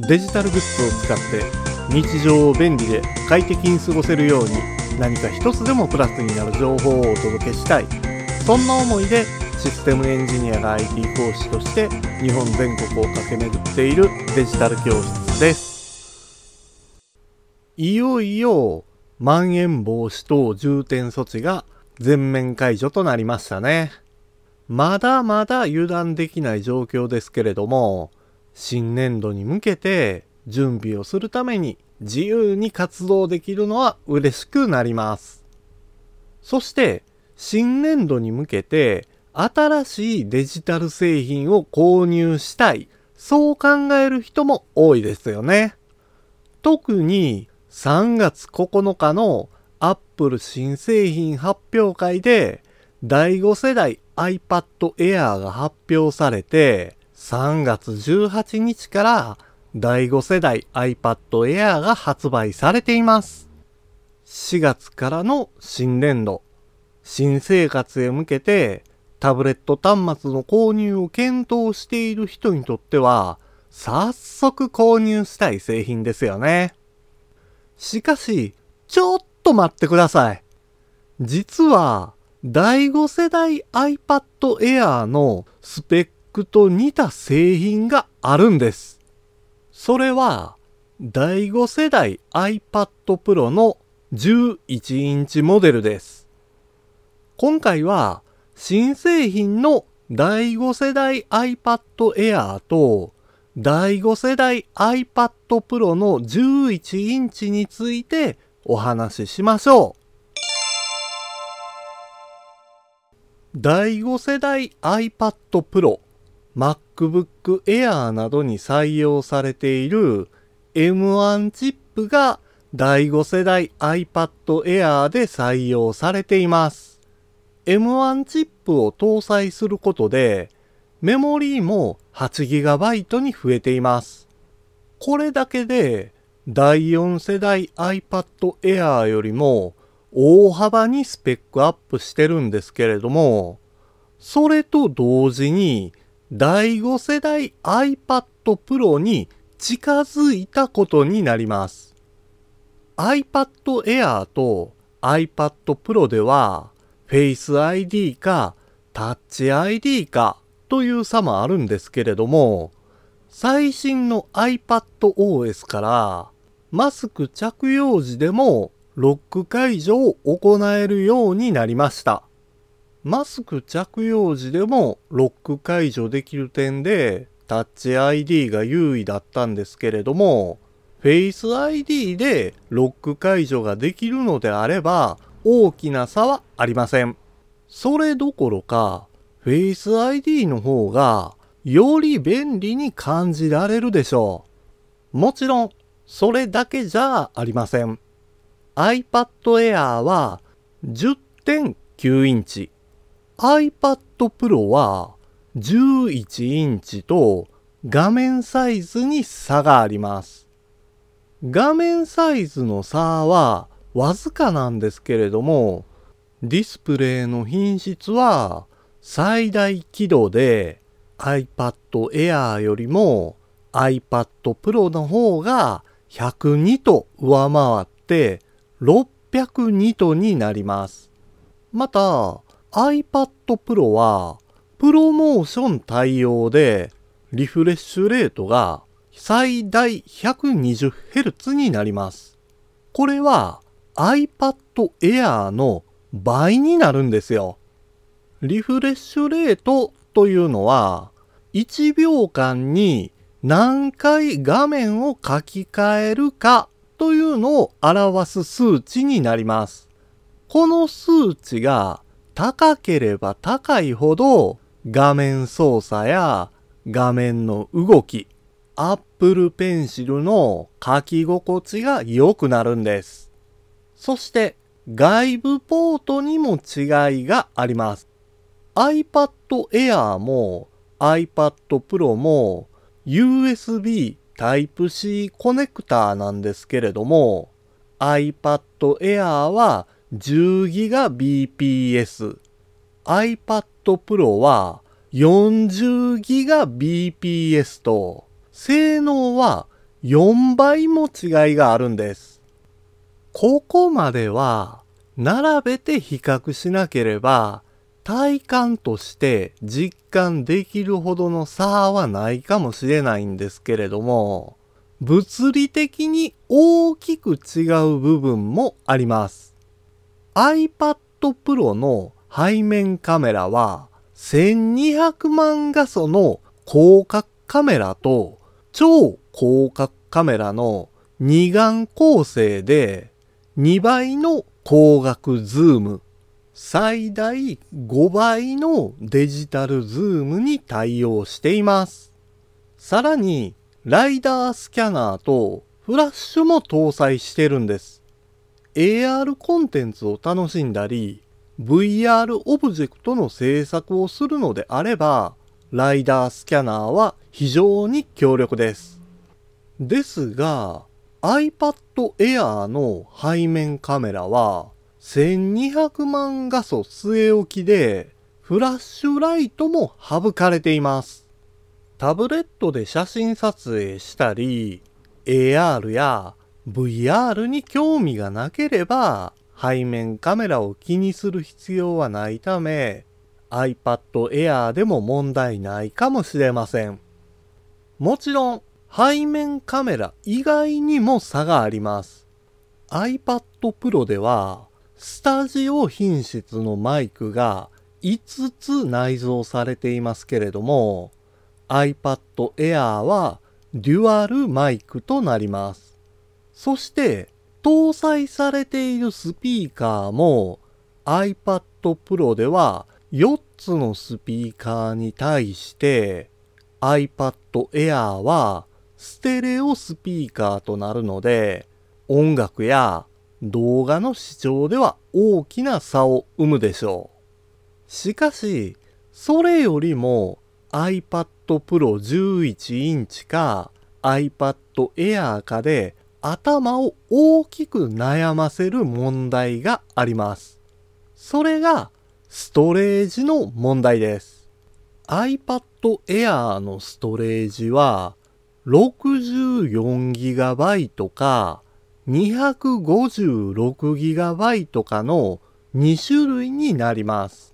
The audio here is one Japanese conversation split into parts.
デジタルグッズを使って日常を便利で快適に過ごせるように何か一つでもプラスになる情報をお届けしたい。そんな思いでシステムエンジニアが IT 講師として日本全国を駆け巡っているデジタル教室です。いよいよまん延防止等重点措置が全面解除となりましたね。まだまだ油断できない状況ですけれども新年度に向けて準備をするために自由に活動できるのは嬉しくなります。そして新年度に向けて新しいデジタル製品を購入したい。そう考える人も多いですよね。特に3月9日の Apple 新製品発表会で第5世代 iPad Air が発表されて3月18日から第5世代 iPad Air が発売されています。4月からの新年度、新生活へ向けてタブレット端末の購入を検討している人にとっては、早速購入したい製品ですよね。しかし、ちょっと待ってください。実は、第5世代 iPad Air のスペックと似た製品があるんです。それは、第5世代 iPad Pro の11インチモデルです。今回は、新製品の第5世代 iPad Air と第5世代 iPad Pro の11インチについてお話ししましょう。第5世代 iPad Pro MacBook Air などに採用されている M1 チップが第5世代 iPad Air で採用されています。M1 チップを搭載することでメモリーも 8GB に増えています。これだけで第4世代 iPad Air よりも大幅にスペックアップしてるんですけれども、それと同時に第5世代 iPad Pro に近づいたことになります。iPad Air と iPad Pro では Face ID か Touch ID かという差もあるんですけれども、最新の iPad OS からマスク着用時でもロック解除を行えるようになりました。マスク着用時でもロック解除できる点でタッチ ID が優位だったんですけれども、Face ID でロック解除ができるのであれば大きな差はありません。それどころか Face ID の方がより便利に感じられるでしょう。もちろんそれだけじゃありません。iPad Air は10.9インチ iPad Pro は11インチと画面サイズに差があります。画面サイズの差はわずかなんですけれども、ディスプレイの品質は最大輝度で iPad Air よりも iPad Pro の方が102と上回って602とになります。また、iPad Pro はプロモーション対応でリフレッシュレートが最大 120Hz になります。これは iPad Air の倍になるんですよ。リフレッシュレートというのは1秒間に何回画面を書き換えるかというのを表す数値になります。この数値が高ければ高いほど画面操作や画面の動き、Apple Pencil の書き心地が良くなるんです。そして外部ポートにも違いがあります。iPad Air も iPad Pro も USB Type-C コネクターなんですけれども iPad Air は 10GBps。iPad Pro は 40GBps と、性能は4倍も違いがあるんです。ここまでは並べて比較しなければ体感として実感できるほどの差はないかもしれないんですけれども、物理的に大きく違う部分もあります。iPad Pro の背面カメラは1200万画素の広角カメラと超広角カメラの二眼構成で2倍の光学ズーム、最大5倍のデジタルズームに対応しています。さらに、ライダースキャナーとフラッシュも搭載してるんです。AR コンテンツを楽しんだり、VR オブジェクトの制作をするのであれば、ライダースキャナーは非常に強力です。ですが、iPad Air の背面カメラは1200万画素据え置きでフラッシュライトも省かれています。タブレットで写真撮影したり AR や VR に興味がなければ背面カメラを気にする必要はないため iPad Air でも問題ないかもしれません。もちろん背面カメラ以外にも差があります。iPad Pro では、スタジオ品質のマイクが5つ内蔵されていますけれども、iPad Air はデュアルマイクとなります。そして、搭載されているスピーカーも iPad Pro では4つのスピーカーに対して iPad Air はステレオスピーカーとなるので、音楽や動画の視聴では大きな差を生むでしょう。しかし、それよりも iPad Pro 11インチか iPad Air かで頭を大きく悩ませる問題があります。それがストレージの問題です。iPad Air のストレージは 64GB か 256GB かの2種類になります。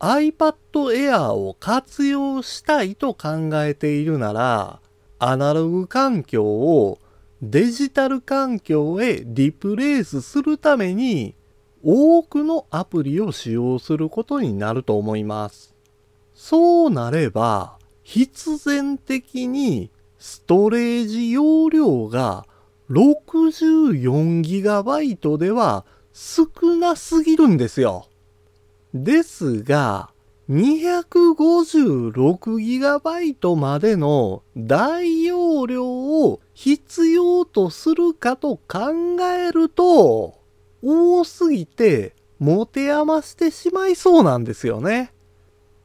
iPad Air を活用したいと考えているなら、アナログ環境をデジタル環境へリプレイスするために多くのアプリを使用することになると思います。そうなれば、必然的にストレージ容量が 64GB では少なすぎるんですよ。ですが、256GB までの大容量を必要とするかと考えると、多すぎて持て余してしまいそうなんですよね。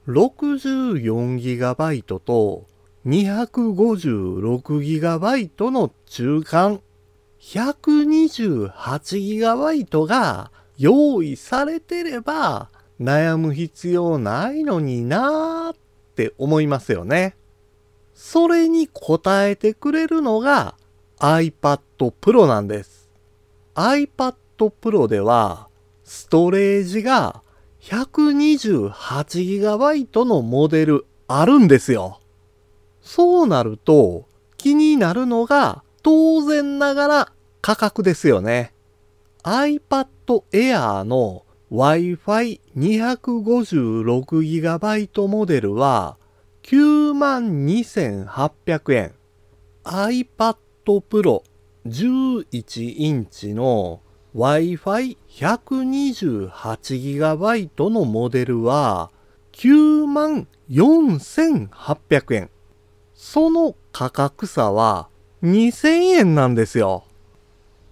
64GB と 256GB の中間 128GB が用意されてれば悩む必要ないのになーって思いますよね。それに応えてくれるのが iPad Pro なんです。iPad Pro ではストレージが 128GB のモデルあるんですよ。そうなると気になるのが当然ながら価格ですよね。iPad Air の Wi-Fi 256GB モデルは92,800円。iPad Pro 11インチの Wi-Fi 128GB のモデルは94,800円。その価格差は2000円なんですよ。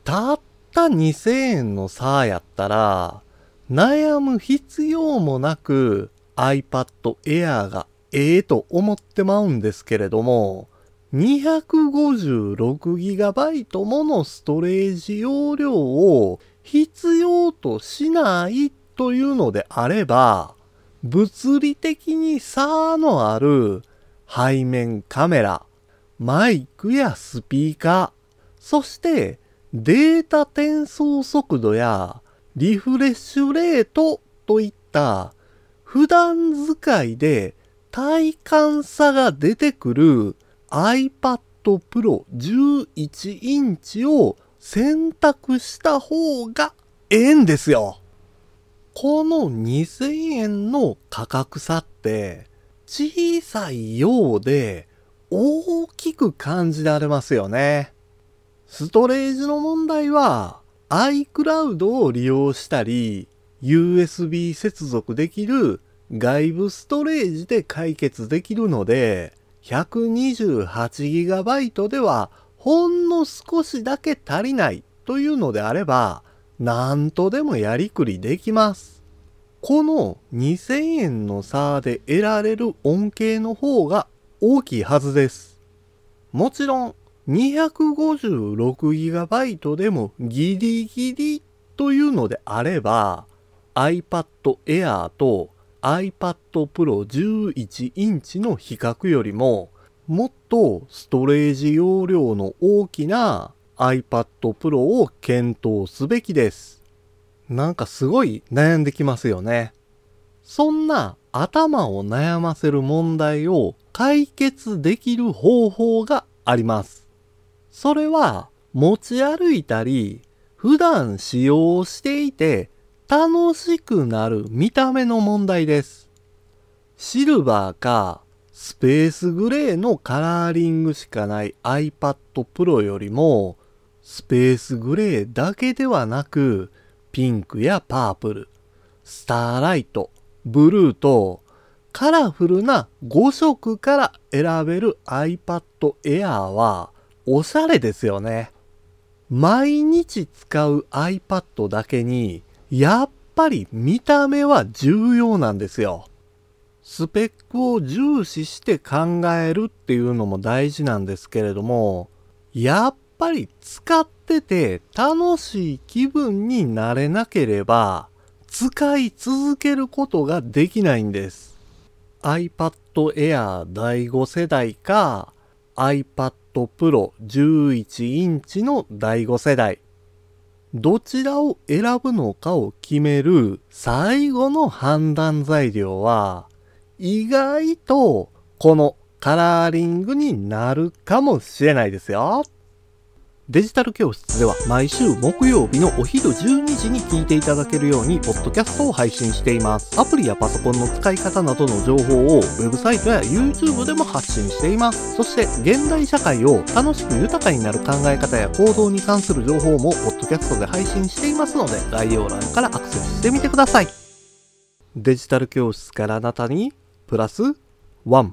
たった2000円の差やったら、悩む必要もなく iPad Air がええと思ってまうんですけれども、256GB ものストレージ容量を必要としないというのであれば、物理的に差のある背面カメラ、マイクやスピーカー、そしてデータ転送速度やリフレッシュレートといった普段使いで体感差が出てくる iPad Pro 11インチを選択した方がええんですよ。この2000円の価格差って小さいようで大きく感じられますよね。ストレージの問題は iCloud を利用したり USB 接続できる外部ストレージで解決できるので 128GB ではほんの少しだけ足りないというのであれば何とでもやりくりできます。この2000円の差で得られる恩恵の方が大きいはずです。もちろん 256GB でもギリギリというのであれば iPad Air と iPad Pro 11インチの比較よりももっとストレージ容量の大きな iPad Pro を検討すべきです。なんかすごい悩んできますよね。そんな頭を悩ませる問題を解決できる方法があります。それは持ち歩いたり普段使用していて楽しくなる見た目の問題です。シルバーかスペースグレーのカラーリングしかない iPad Pro よりもスペースグレーだけではなくピンクやパープル、スターライト、ブルーとカラフルな5色から選べる iPad Air はおしゃれですよね。毎日使う iPad だけにやっぱり見た目は重要なんですよ。スペックを重視して考えるっていうのも大事なんですけれども、やっぱり使ってて楽しい気分になれなければ使い続けることができないんです。iPad Air 第5世代か iPad Pro 11インチの第5世代。どちらを選ぶのかを決める最後の判断材料は意外とこのカラーリングになるかもしれないですよ。デジタル教室では毎週木曜日のお昼12時に聞いていただけるように、ポッドキャストを配信しています。アプリやパソコンの使い方などの情報を、ウェブサイトや YouTube でも発信しています。そして、現代社会を楽しく豊かになる考え方や行動に関する情報も、ポッドキャストで配信していますので、概要欄からアクセスしてみてください。デジタル教室からあなたに、プラス1。